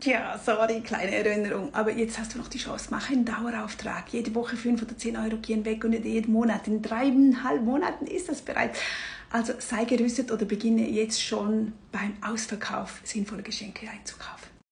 Tja, sorry, kleine Erinnerung. Aber jetzt hast du noch die Chance. Mach einen Dauerauftrag. Jede Woche 5 oder 10 Euro gehen weg und nicht jeden Monat. In dreieinhalb Monaten ist das bereits. Also sei gerüstet oder beginne jetzt schon beim Ausverkauf sinnvolle Geschenke einzukaufen.